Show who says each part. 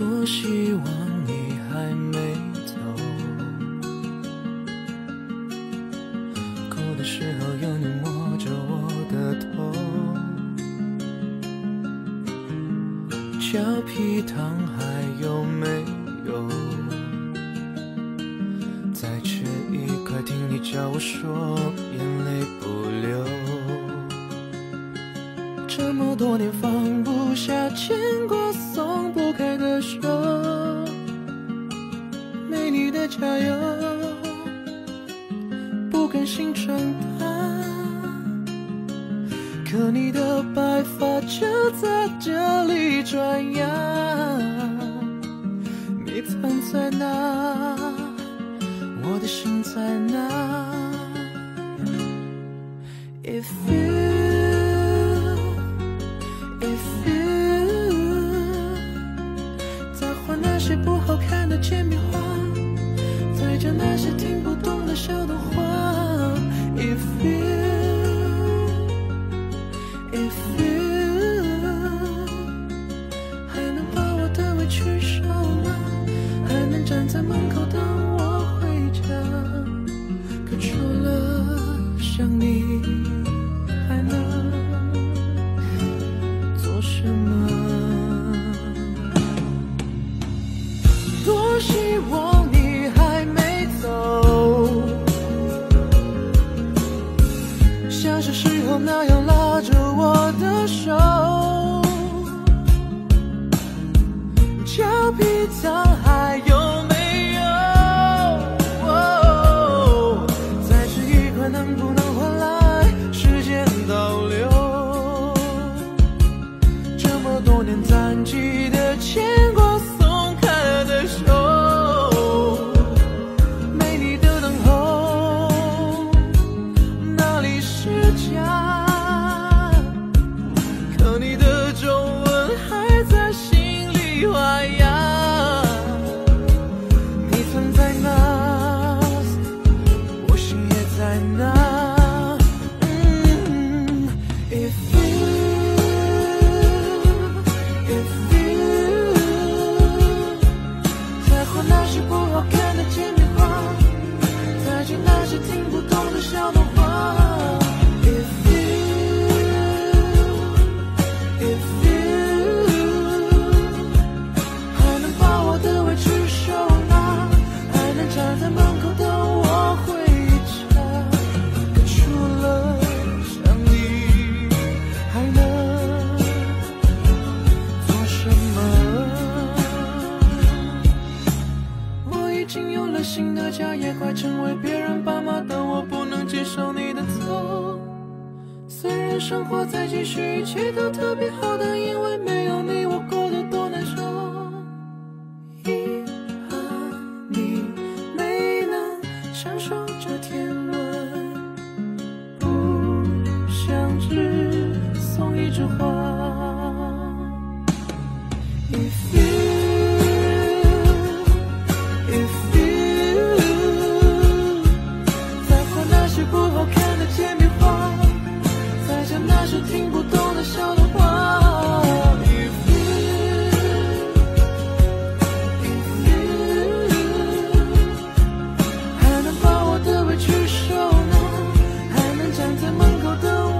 Speaker 1: 多希望你还没走，哭的时候有你摸着我的头，俏皮糖还有没有？再吃一块，听你叫我说，眼泪不流。这么多年放不加油，不甘心长大。可你的白发就在这里转呀，你藏在哪？我的心在哪？If you, if you，再画那些不好看的铅笔画，讲那些听不懂的小童话。If you, if you，还能把我的委屈收了，还能站在门口等我回家。可除了想你，么多年残疾的牵笑的花 if you if you 还能把我的委屈收纳还能站在门口等我回家除了想你还能做什么我已经有了新的家也快成为别人爸妈但我不接受你的错，虽然生活在继续，一切都特别好，但因为没有你，我过得多难受。遗憾你没能享受这天伦。不想只送一枝花。都。